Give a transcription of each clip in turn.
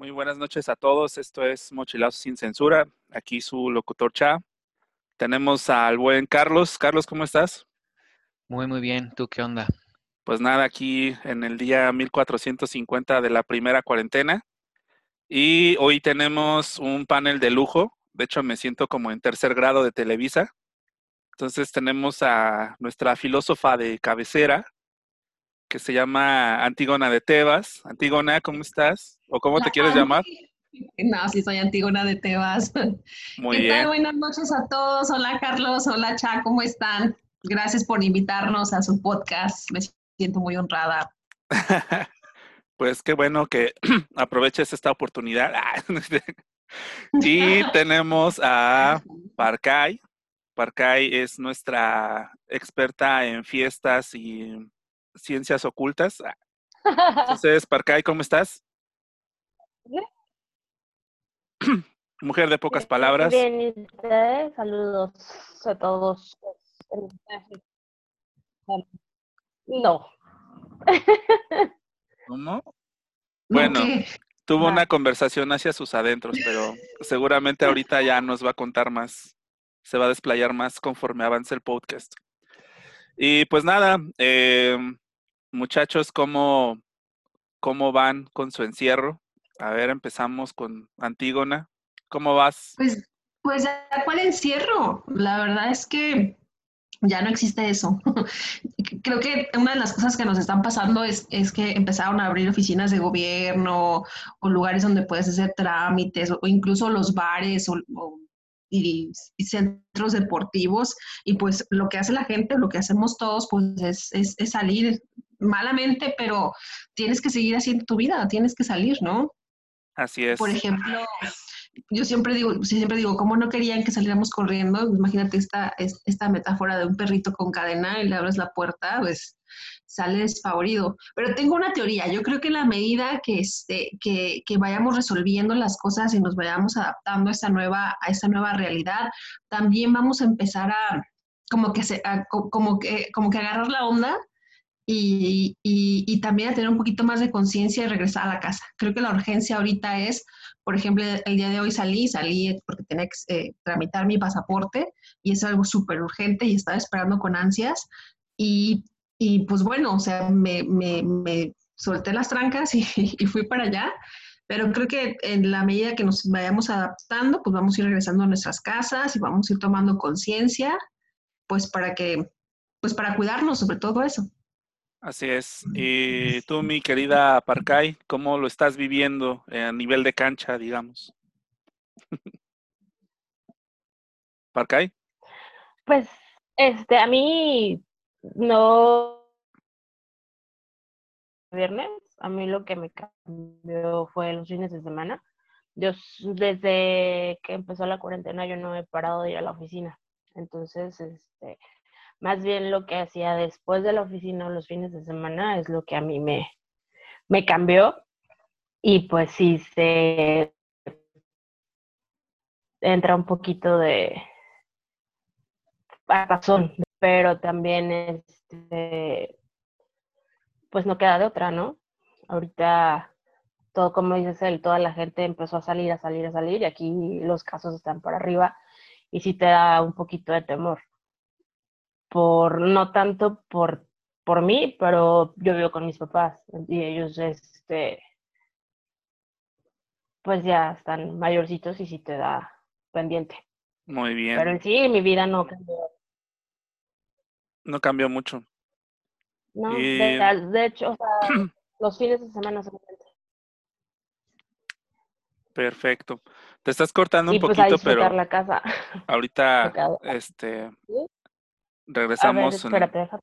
Muy buenas noches a todos. Esto es Mochilazo sin censura. Aquí su locutor Cha. Tenemos al buen Carlos. Carlos, ¿cómo estás? Muy, muy bien. ¿Tú qué onda? Pues nada, aquí en el día 1450 de la primera cuarentena. Y hoy tenemos un panel de lujo. De hecho, me siento como en tercer grado de Televisa. Entonces tenemos a nuestra filósofa de cabecera, que se llama Antígona de Tebas. Antígona, ¿cómo estás? ¿O cómo te quieres llamar? No, sí, soy Antígona de Tebas. Muy ¿Qué bien. tal? Buenas noches a todos. Hola, Carlos. Hola, Cha, ¿cómo están? Gracias por invitarnos a su podcast. Me siento muy honrada. Pues qué bueno que aproveches esta oportunidad. y tenemos a Parcay. Parcay es nuestra experta en fiestas y ciencias ocultas. Entonces, Parcay, ¿cómo estás? Mujer de pocas palabras. Bien, ¿y ustedes? Saludos a todos. No. ¿Cómo? Bueno, tuvo una conversación hacia sus adentros, pero seguramente ahorita ya nos va a contar más, se va a desplayar más conforme avance el podcast. Y pues nada, eh, muchachos, ¿cómo, ¿cómo van con su encierro? A ver, empezamos con Antígona. ¿Cómo vas? Pues, pues, ¿cuál encierro? La verdad es que ya no existe eso. Creo que una de las cosas que nos están pasando es, es que empezaron a abrir oficinas de gobierno o lugares donde puedes hacer trámites o, incluso los bares o, o- y, y centros deportivos. Y pues lo que hace la gente, lo que hacemos todos, pues es, es, es salir malamente, pero tienes que seguir haciendo tu vida, tienes que salir, ¿no? Así es. Por ejemplo, yo siempre digo, siempre digo, ¿cómo no querían que saliéramos corriendo? Imagínate esta, es- esta metáfora de un perrito con cadena y le abres la puerta, pues sale despavorido. Pero tengo una teoría, yo creo que en la medida que, este, que, que vayamos resolviendo las cosas y nos vayamos adaptando a esta nueva, a esta nueva realidad, también vamos a empezar a como que, se, a co- como que, como que agarrar la onda y, y, y también a tener un poquito más de conciencia y regresar a la casa. Creo que la urgencia ahorita es, por ejemplo, el día de hoy salí, salí porque tenía que eh, tramitar mi pasaporte y es algo súper urgente y estaba esperando con ansias. Y, y pues bueno, o sea, me, me, me solté las trancas y, y fui para allá. Pero creo que en la medida que nos vayamos adaptando, pues vamos a ir regresando a nuestras casas y vamos a ir tomando conciencia, pues para que, pues para cuidarnos sobre todo eso. Así es. Y tú, mi querida Parcay, ¿cómo lo estás viviendo eh, a nivel de cancha, digamos? Parcay. Pues, este, a mí no. Viernes, a mí lo que me cambió fue los fines de semana. Yo, desde que empezó la cuarentena, yo no he parado de ir a la oficina. Entonces, este, más bien lo que hacía después de la oficina o los fines de semana es lo que a mí me, me cambió. Y pues sí, se entra un poquito de razón, pero también este, pues no queda de otra, ¿no? Ahorita todo, como dices él, toda la gente empezó a salir, a salir, a salir, y aquí los casos están por arriba, y sí te da un poquito de temor. Por, no tanto por, por mí, pero yo vivo con mis papás, y ellos, este, pues ya están mayorcitos y sí te da pendiente. Muy bien. Pero en sí, mi vida no cambió. No cambió mucho. No, Y- de, de hecho, o sea, los fines de semana solamente. Perfecto. Te estás cortando un pues a poquito, disfrutar pero la casa. ahorita, este, ¿Sí? A ver, regresamos en espérate, deja,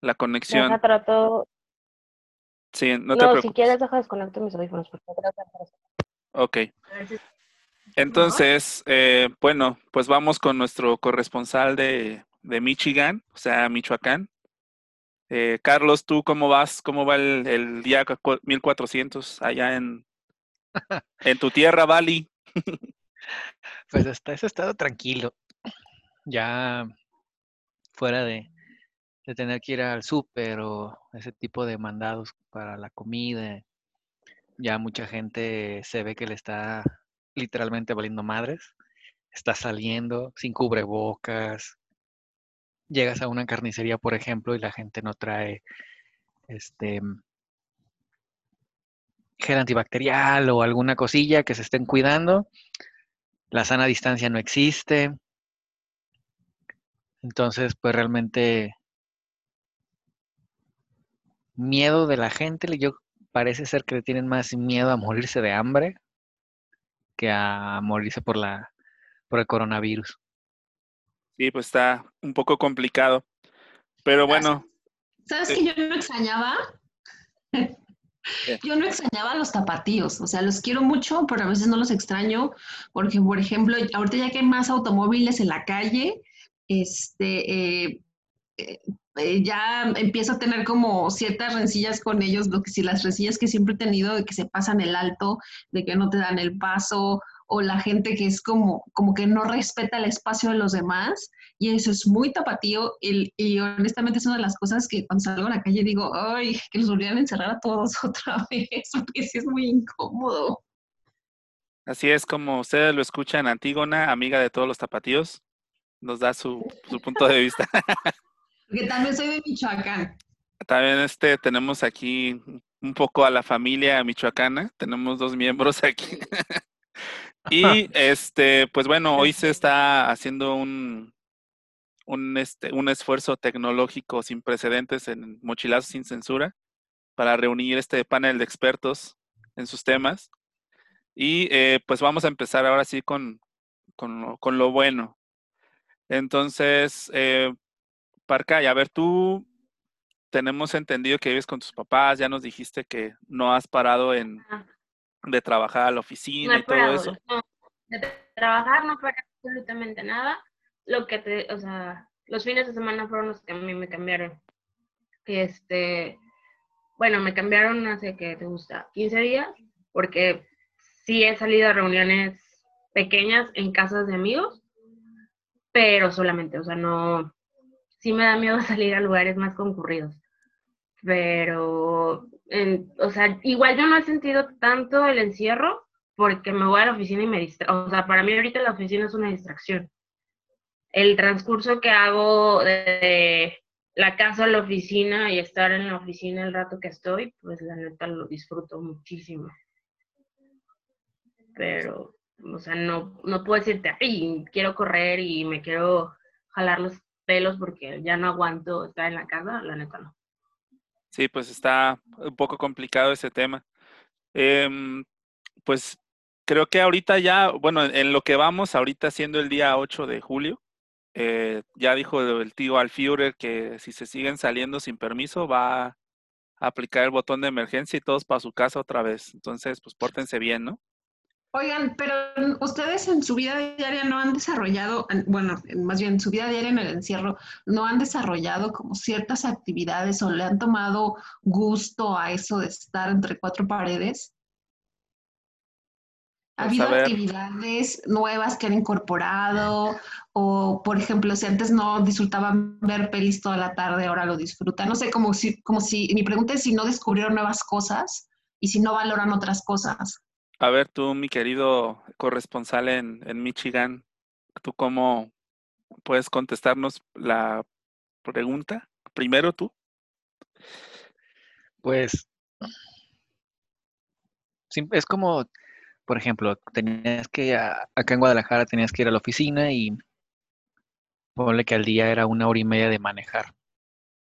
la conexión. deja trato. Sí, no No, te si preocupes. quieres, deja desconecto mis audífonos. Porque Ok. si- Entonces, eh, bueno, pues vamos con nuestro corresponsal de, de Michigan, o sea, Michoacán. Eh, Carlos, ¿tú cómo vas? ¿Cómo va el, el día cu- 1400 allá en, en tu tierra, Bali? Pues hasta eso he estado tranquilo. Ya fuera de, tener que ir al súper o ese tipo de mandados para la comida. ya mucha gente se ve que le está literalmente valiendo madres. Está saliendo sin cubrebocas. Llegas a una carnicería, por ejemplo, y la gente no trae este gel antibacterial o alguna cosilla que se estén cuidando. La sana distancia no existe. Entonces, pues realmente miedo de la gente, yo parece ser que le tienen más miedo a morirse de hambre que a morirse por la por el coronavirus. Sí, pues está un poco complicado. Pero bueno. ¿Sabes que yo no extrañaba? Yo no extrañaba los tapatíos, o sea, los quiero mucho, pero a veces no los extraño, porque, por ejemplo, ahorita ya que hay más automóviles en la calle, este, eh, eh, eh, ya empiezo a tener como ciertas rencillas con ellos, lo que si las rencillas que siempre he tenido de que se pasan el alto, de que no te dan el paso, o la gente que es como, como que no respeta el espacio de los demás, y eso es muy tapatío, y, y honestamente es una de las cosas que cuando salgo a la calle digo, ay, que los volvieran a encerrar a todos otra vez, porque sí es muy incómodo. Así es como ustedes lo escuchan, Antígona, amiga de todos los tapatíos, nos da su, su punto de vista. Porque también soy de Michoacán. También este, tenemos aquí un poco a la familia michoacana, tenemos dos miembros aquí. y este, pues bueno, hoy se está haciendo un, un, este, un esfuerzo tecnológico sin precedentes en Mochilazo sin Censura para reunir este panel de expertos en sus temas. Y eh, pues vamos a empezar ahora sí con, con, con lo bueno. Entonces, eh, Parca, a ver, tú tenemos entendido que vives con tus papás, ya nos dijiste que no has parado en de trabajar a la oficina y todo eso. No, de trabajar no para absolutamente nada. Lo que te, o sea, los fines de semana fueron los que a mí me cambiaron. Este, bueno, me cambiaron hace que te gusta 15 días, porque sí he salido a reuniones pequeñas en casas de amigos, pero solamente, o sea, no, sí me da miedo salir a lugares más concurridos. Pero, o sea, igual yo no he sentido tanto el encierro porque me voy a la oficina y me distraigo. O sea, para mí ahorita la oficina es una distracción. El transcurso que hago de la casa a la oficina y estar en la oficina el rato que estoy, pues la neta lo disfruto muchísimo. Pero, o sea, no, no puedo decirte, ay, quiero correr y me quiero jalar los pelos porque ya no aguanto estar en la casa, la neta no. Sí, pues está un poco complicado ese tema. Em, pues creo que ahorita ya, bueno, en lo que vamos, ahorita siendo el día 8 de julio, eh, ya dijo el tío Alfiurer que si se siguen saliendo sin permiso va a aplicar el botón de emergencia y todos para su casa otra vez. Entonces, pues pórtense bien, ¿no? Oigan, pero ustedes en su vida diaria no han desarrollado, bueno, más bien en su vida diaria en el encierro, no han desarrollado como ciertas actividades o le han tomado gusto a eso de estar entre cuatro paredes. ¿Ha Pues, habido actividades nuevas que han incorporado? O, por ejemplo, si antes no disfrutaban ver pelis toda la tarde, ahora lo disfrutan. No sé, como si, como si, mi pregunta es si no descubrieron nuevas cosas y si no valoran otras cosas. A ver, tú, mi querido corresponsal en, Michigan, ¿tú cómo puedes contestarnos la pregunta? Primero tú. Pues es como, por ejemplo, tenías que, a- acá en Guadalajara tenías que ir a la oficina y ponle que al día era una hora y media de manejar.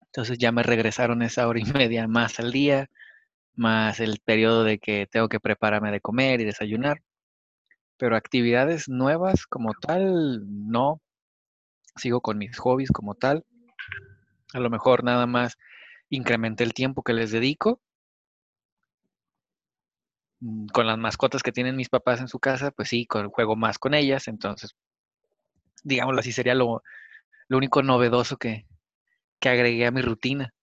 Entonces ya me regresaron esa hora y media más al día, más el periodo de que tengo que prepararme de comer y desayunar. Pero actividades nuevas como tal, no. Sigo con mis hobbies como tal. A lo mejor nada más incrementé el tiempo que les dedico. Mm, Con las mascotas que tienen mis papás en su casa, pues sí, con- juego más con ellas. Entonces, digámoslo así, sería lo, lo único novedoso que, que agregué a mi rutina.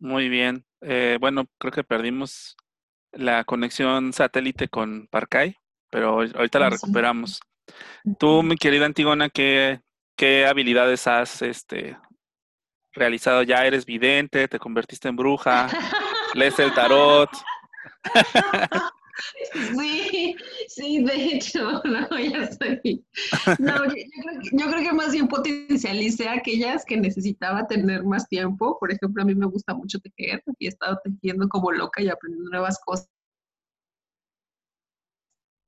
Muy bien. Eh, bueno, creo que perdimos la conexión satélite con Parcay, pero ahor- ahorita la Ah, recuperamos. Tú, mi querida Antigona, ¿qué, qué habilidades has este, realizado? ¿Ya eres vidente? ¿Te convertiste en bruja? ¿Lees el tarot? Sí, sí, de hecho, no, ya estoy. No, yo, creo que, más bien potencialicé aquellas que necesitaba tener más tiempo. Por ejemplo, a mí me gusta mucho tejer y he estado tejiendo como loca y aprendiendo nuevas cosas.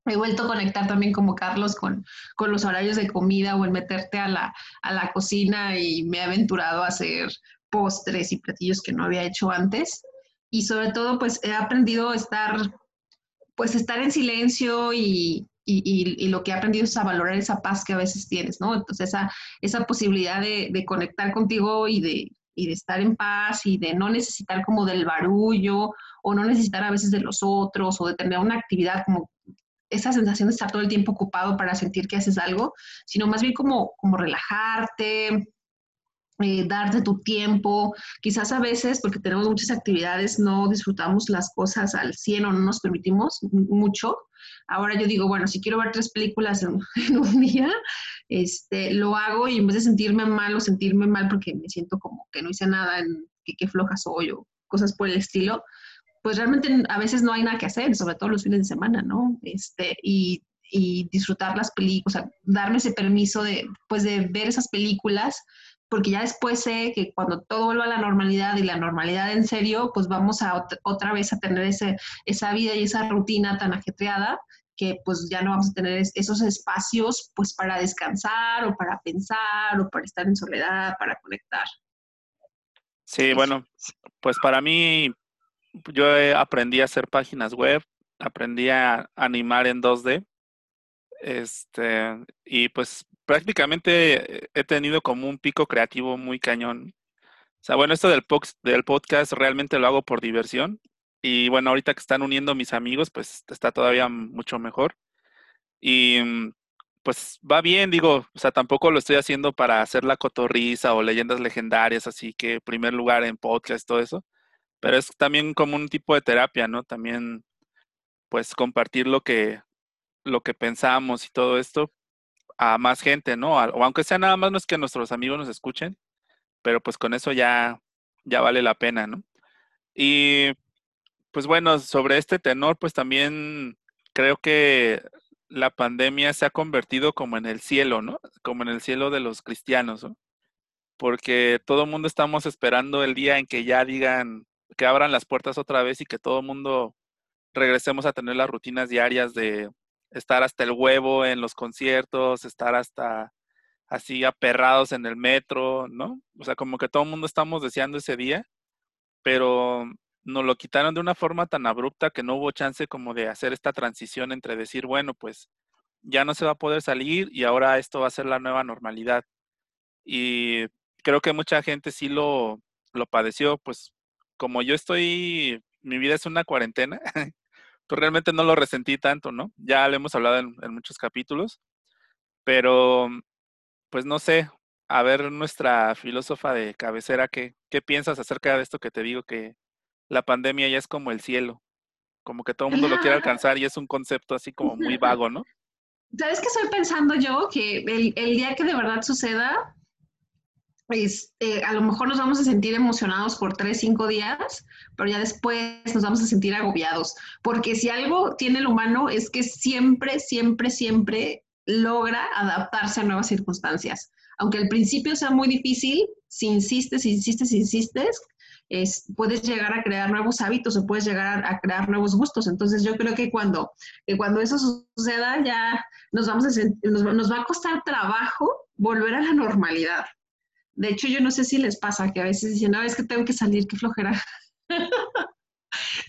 He vuelto a conectar también como Carlos con, con los horarios de comida o en meterte a la, a la cocina y me he aventurado a hacer postres y platillos que no había hecho antes. Y sobre todo, pues he aprendido a estar pues estar en silencio y, lo que he aprendido es a valorar esa paz que a veces tienes, ¿no? Entonces, esa, esa posibilidad de, conectar contigo y de, de estar en paz y de no necesitar como del barullo o no necesitar a veces de los otros o de tener una actividad como esa sensación de estar todo el tiempo ocupado para sentir que haces algo, sino más bien como, como relajarte, eh, darte tu tiempo. Quizás a veces, porque tenemos muchas actividades, no disfrutamos las cosas al 100 o no nos permitimos mucho. Ahora yo digo, bueno, si quiero ver tres películas en, un día, este, lo hago y en vez de sentirme mal o sentirme mal porque me siento como que no hice nada, que floja soy o cosas por el estilo, pues realmente a veces no hay nada que hacer, sobre todo los fines de semana, ¿no? Este, y, y disfrutar las películas, o sea, darme ese permiso de, pues, de ver esas películas porque ya después sé que cuando todo vuelva a la normalidad y la normalidad en serio, pues vamos a otra vez a tener ese, esa vida y esa rutina tan ajetreada que pues ya no vamos a tener esos espacios pues para descansar o para pensar o para estar en soledad, para conectar. Sí, bueno, pues para mí yo aprendí a hacer páginas web, aprendí a animar en 2D, este, y pues prácticamente he tenido como un pico creativo muy cañón. O sea, bueno, esto del, podcast realmente lo hago por diversión. Y bueno, ahorita que están uniendo mis amigos, pues está todavía mucho mejor. Y mm, pues va bien, digo, o sea, tampoco lo estoy haciendo para hacer la cotorriza o leyendas legendarias, así que primer lugar en podcast, todo eso. Pero es también como un tipo de terapia, ¿no? También, pues compartir lo que, lo que pensamos y todo esto, a más gente, ¿no? O aunque sea nada más no es que nuestros amigos nos escuchen, pero pues con eso ya, ya vale la pena, ¿no? Y pues bueno, sobre este tenor, pues también creo que la pandemia se ha convertido como en el cielo, ¿no? Como en el cielo de los cristianos, ¿no? Porque todo el mundo estamos esperando el día en que ya digan que abran las puertas otra vez y que todo el mundo regresemos a tener las rutinas diarias de estar hasta el huevo en los conciertos, estar hasta así aperrados en el metro, ¿no? O sea, como que todo el mundo estamos deseando ese día, pero nos lo quitaron de una forma tan abrupta que no hubo chance como de hacer esta transición entre decir, bueno, pues ya no se va a poder salir y ahora esto va a ser la nueva normalidad. Y creo que mucha gente sí lo, lo padeció, pues como yo estoy, mi vida es una cuarentena, pues realmente no lo resentí tanto, ¿no? Ya lo hemos hablado en, muchos capítulos, pero pues no sé, a ver nuestra filósofa de cabecera, ¿qué, ¿qué piensas acerca de esto que te digo que la pandemia ya es como el cielo? Como que todo el mundo lo quiere alcanzar y es un concepto así como muy vago, ¿no? ¿Sabes qué estoy pensando yo? Que el, el día que de verdad suceda, eh, a lo mejor nos vamos a sentir emocionados por tres, cinco días, pero ya después nos vamos a sentir agobiados, porque si algo tiene el humano es que siempre, siempre, siempre logra adaptarse a nuevas circunstancias. Aunque al principio sea muy difícil, si insistes, si insistes, si insistes, es, puedes llegar a crear nuevos hábitos o puedes llegar a, crear nuevos gustos. Entonces yo creo que cuando, cuando eso suceda ya nos, vamos a, nos va a costar trabajo volver a la normalidad. De hecho, yo no sé si les pasa que a veces dicen, no, es que tengo que salir, qué flojera.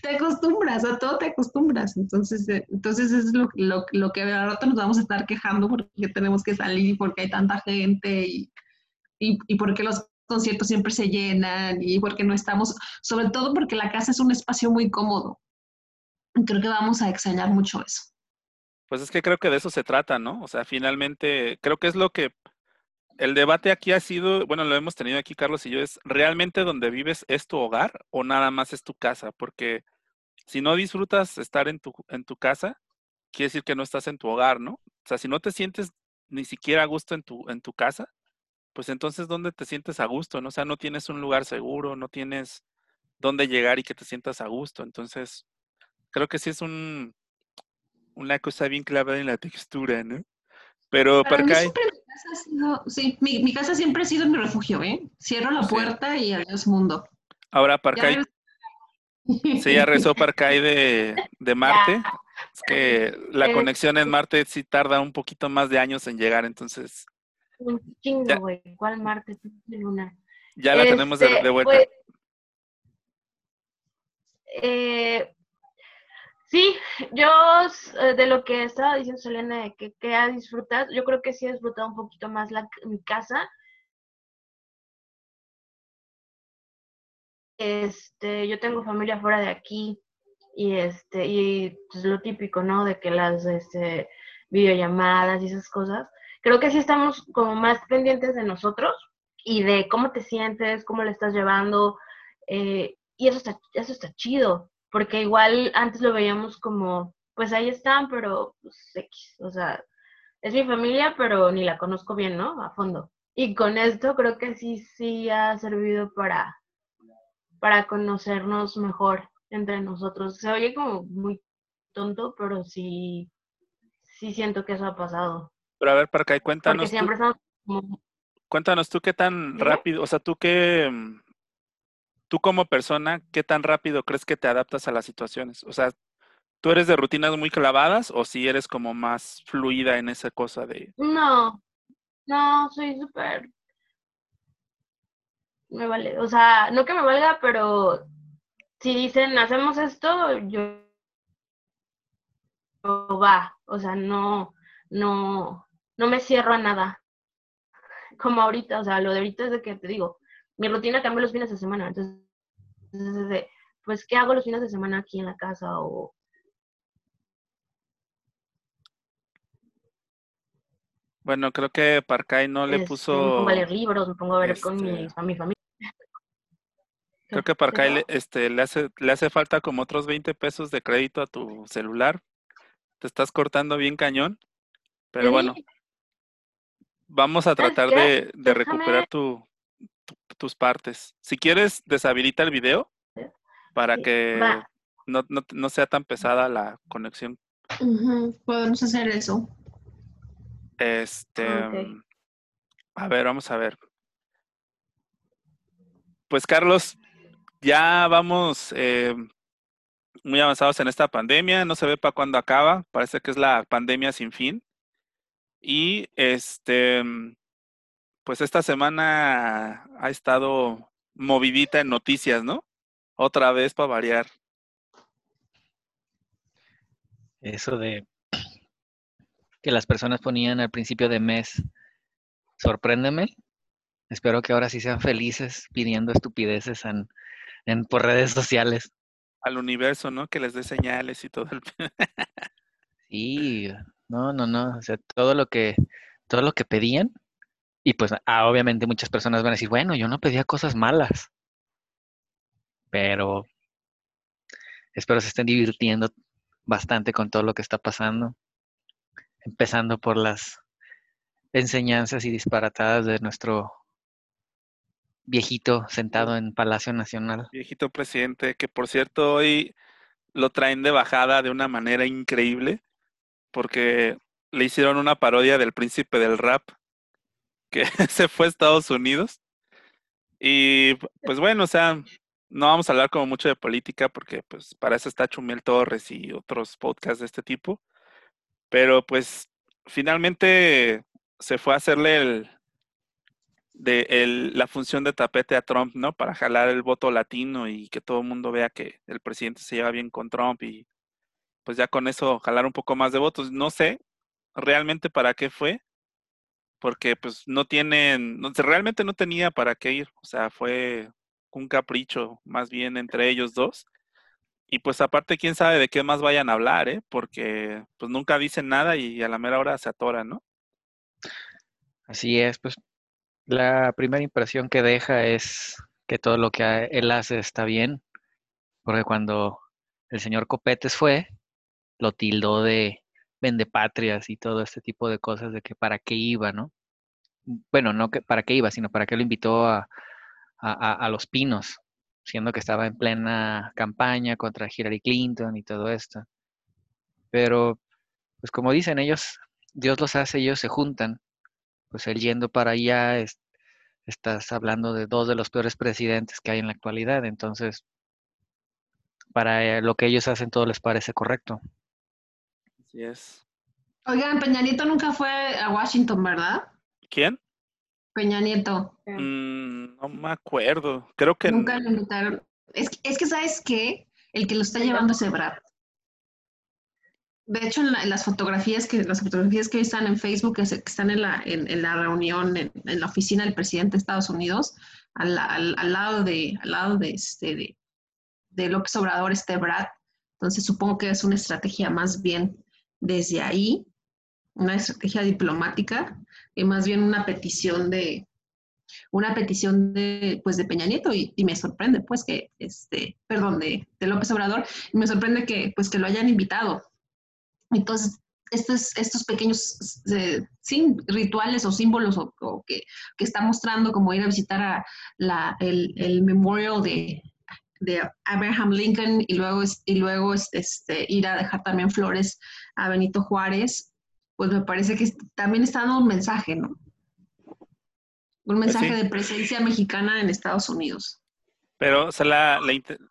te acostumbras, a todo te acostumbras. Entonces, eh, entonces es lo, lo, lo que ahora nos vamos a estar quejando porque tenemos que salir, porque hay tanta gente y, y, y porque los conciertos siempre se llenan y porque no estamos, sobre todo porque la casa es un espacio muy cómodo. Creo que vamos a extrañar mucho eso. Pues es que creo que de eso se trata, ¿no? O sea, finalmente, creo que es lo que el debate aquí ha sido, bueno, lo hemos tenido aquí Carlos y yo, es realmente donde vives es tu hogar o nada más es tu casa, porque si no disfrutas estar en tu, en tu casa, quiere decir que no estás en tu hogar, ¿no? O sea, si no te sientes ni siquiera a gusto en tu, en tu casa, pues entonces ¿dónde te sientes a gusto? ¿no? O sea, no tienes un lugar seguro, no tienes dónde llegar y que te sientas a gusto. Entonces, Creo que sí es un una cosa bien clavada en la textura, ¿no? Pero Para mí Parcay, siempre mi casa ha sido, sí, mi, mi casa siempre ha sido mi refugio, ¿eh? Cierro la Sí. puerta y adiós mundo. ahora Ya Parcay, regresé. sí, ya rezó Parcay de, de Marte. Ya. Es que la conexión en Marte sí tarda un poquito más de años en llegar, entonces Un Ya. chingo, güey. ¿Cuál martes? ¿Qué luna? ya la tenemos de, Este, de vuelta. pues, eh, sí, yo eh, de lo que estaba diciendo Selena, de que, ha disfrutado, yo creo que sí he disfrutado un poquito más mi casa. Este, yo tengo familia fuera de aquí y este, y pues lo típico, ¿no? De que las este, videollamadas y esas cosas. Creo que sí estamos como más pendientes de nosotros y de cómo te sientes, cómo le estás llevando, eh, y eso está, eso está chido, porque igual antes lo veíamos como, pues ahí están, pero pues X, o sea, es mi familia, pero ni la conozco bien, ¿no? A fondo. Y con esto creo que sí, sí ha servido para, para conocernos mejor entre nosotros. Se oye como muy tonto, pero sí, sí siento que eso ha pasado. Pero a ver, Parcay, Porque cuéntanos tú, siempre estamos como cuéntanos tú qué tan rápido, o sea, tú qué, mm, tú como persona, qué tan rápido crees que te adaptas a las situaciones. O sea, ¿tú eres de rutinas muy clavadas o si eres como más fluida en esa cosa de, No, no, soy súper. Me vale. O sea, no que me valga, pero si dicen hacemos esto, yo, va. O sea, no, no, no me cierro a nada. Como ahorita, o sea, lo de ahorita es de que te digo, mi rutina cambia los fines de semana. Entonces, pues, ¿qué hago los fines de semana aquí en la casa? O bueno, creo que Parcay no le este, me puso, pongo a leer libros, me pongo a ver con mi, este, a mi familia. creo que Parcay le, este, le hace, le hace falta como otros 20 pesos de crédito a tu celular. Te estás cortando bien cañón, pero Sí, bueno, vamos a ¿Sabes tratar de, de recuperar tu, tu- tus partes. Si quieres, deshabilita el video para que no, no, no sea tan pesada la conexión. Podemos hacer eso. Este, Ah, mm, a ver, vamos a ver. Pues Carlos, ya vamos eh, muy avanzados en esta pandemia, no se ve para cuándo acaba, parece que es la pandemia sin fin. Y este, mm, pues esta semana ha estado movidita en noticias, ¿no? Otra vez para variar. Eso de que las personas ponían al principio de mes, sorpréndeme. Espero que ahora sí sean felices pidiendo estupideces en, en por redes sociales. Al universo, ¿no? Que les dé señales y todo el... Sí, no, no, no. O sea, todo lo que, todo lo que pedían, y pues ah, obviamente muchas personas van a decir, bueno, yo no pedía cosas malas. Pero espero se estén divirtiendo bastante con todo lo que está pasando. Empezando por las enseñanzas y disparatadas de nuestro viejito sentado en Palacio Nacional. viejito presidente, que por cierto hoy lo traen de bajada de una manera increíble, porque le hicieron una parodia del príncipe del rap, que se fue a Estados Unidos. Y pues bueno, o sea, no vamos a hablar como mucho de política, porque pues para eso está Chumel Torres y otros podcasts de este tipo. Pero pues finalmente se fue a hacerle el, de el- la función de tapete a Trump, ¿no? Para jalar el voto latino y que todo el mundo vea que el presidente se lleva bien con Trump y pues ya con eso jalar un poco más de votos. No sé realmente para qué fue, porque pues no tienen, no, realmente no tenía para qué ir, o sea, fue un capricho más bien entre ellos dos. Y pues aparte, quién sabe de qué más vayan a hablar, ¿eh? Porque pues nunca dicen nada y a la mera hora se atoran, ¿no? Así es, pues la primera impresión que deja es que todo lo que él hace está bien, porque cuando el señor Copetes fue, lo tildó de vendepatrias y todo este tipo de cosas de que para qué iba, ¿no? Bueno, no que para qué iba, sino para qué lo invitó a, a, Los Pinos. siendo que estaba en plena campaña contra Hillary Clinton y todo esto. Pero, pues como dicen ellos, Dios los hace, ellos se juntan. Pues él yendo para allá, estás hablando de dos de los peores presidentes que hay en la actualidad, entonces para eh, lo que ellos hacen todo les parece correcto. Así es. Oigan, Peña Nieto nunca fue a Washington, ¿verdad? ¿Quién? Peña Nieto. Mm, no me acuerdo. Creo que Nunca lo invitaron. Es, que- es que, ¿sabes qué? El que lo está llevando es Ebrard. De hecho, en, la- en las fotografías que las fotografías que hoy están en Facebook, que, se- que están en la, en, en la reunión, en, en la oficina del presidente de Estados Unidos, al, al- al lado de, al lado de este de, de López Obrador está Ebrard. Entonces supongo que es una estrategia más bien desde ahí, una estrategia diplomática, y más bien una petición de, una petición de, pues, de Peña Nieto y, y me sorprende, pues, que, este, perdón, de, de López Obrador, y me sorprende que, pues, que lo hayan invitado. Entonces, estos, estos pequeños eh, sí, rituales o símbolos o, o que, que está mostrando, como ir a visitar a la, el, el memorial de, de Abraham Lincoln y luego, y luego es- este, ir a dejar también flores a Benito Juárez, pues me parece que también está dando un mensaje, ¿no? Un mensaje sí. de presencia mexicana en Estados Unidos. Pero, o sea, la,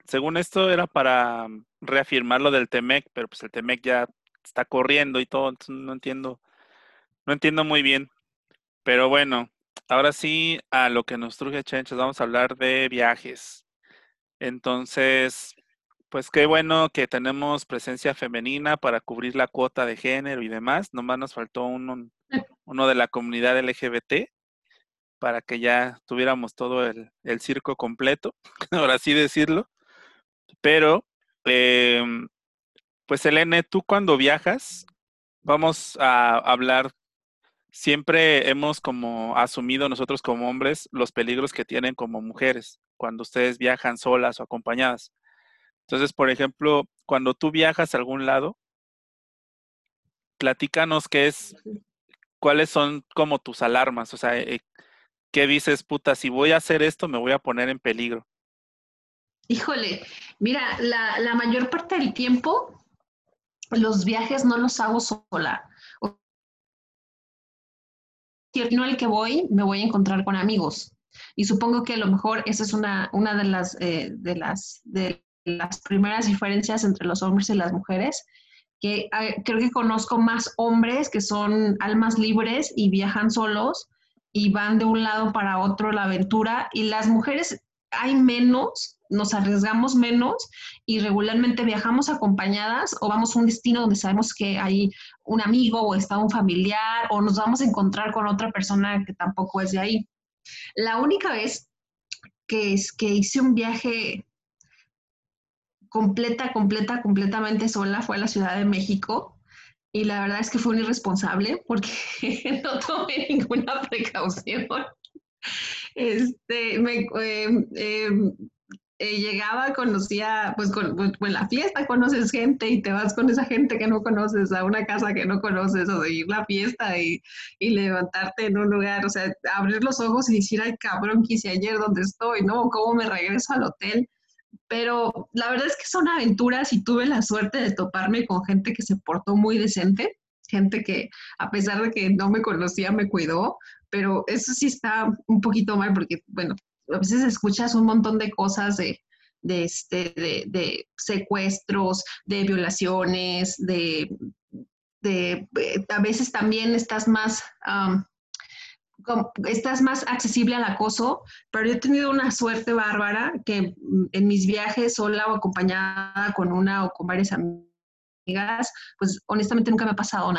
según esto era para mm, reafirmar lo del Temec, pero pues el Temec ya está corriendo y todo, entonces no entiendo, no entiendo muy bien. Pero bueno, ahora sí a lo que nos truje Chenches, vamos a hablar de viajes. Entonces, pues qué bueno que tenemos presencia femenina para cubrir la cuota de género y demás. Nomás nos faltó uno, uno de la comunidad LGBT para que ya tuviéramos todo el, el circo completo, por así decirlo. Pero, em, pues Elene, tú cuando viajas, vamos a hablar, siempre hemos como asumido nosotros como hombres los peligros que tienen como mujeres cuando ustedes viajan solas o acompañadas. Entonces, por ejemplo, cuando tú viajas a algún lado, platícanos qué es, cuáles son como tus alarmas, o sea, eh, ¿qué dices, puta, si voy a hacer esto, me voy a poner en peligro? Híjole, mira, la, la mayor parte del tiempo los viajes no los hago sola. El no al que voy, me voy a encontrar con amigos. Y supongo que a lo mejor esa es una, una de, las, eh, de, las, de las primeras diferencias entre los hombres y las mujeres, que eh, creo que conozco más hombres que son almas libres y viajan solos y van de un lado para otro la aventura, y las mujeres hay menos, nos arriesgamos menos y regularmente viajamos acompañadas o vamos a un destino donde sabemos que hay un amigo o está un familiar o nos vamos a encontrar con otra persona que tampoco es de ahí. La única vez que, es, que hice un viaje completa, completa, completamente sola fue a la Ciudad de México y la verdad es que fue un irresponsable porque no tomé ninguna precaución. Este, me, eh, eh, eh, llegaba, conocía, pues con, pues, la fiesta conoces gente y te vas con esa gente que no conoces a una casa que no conoces o de ir la fiesta y, y levantarte en un lugar, o sea, abrir los ojos y decir, ay cabrón, ¿qué hice ayer? ¿Dónde estoy? ¿No? ¿Cómo me regreso al hotel? Pero la verdad es que son aventuras y tuve la suerte de toparme con gente que se portó muy decente, gente que a pesar de que no me conocía me cuidó, pero eso sí está un poquito mal porque, bueno, a veces escuchas un montón de cosas de, de, este, de, de secuestros, de violaciones, de, de, eh, a veces también estás más, um, estás más accesible al acoso, pero yo he tenido una suerte bárbara que mm, en mis viajes sola o acompañada con una o con varias amigas, pues honestamente nunca me ha pasado nada.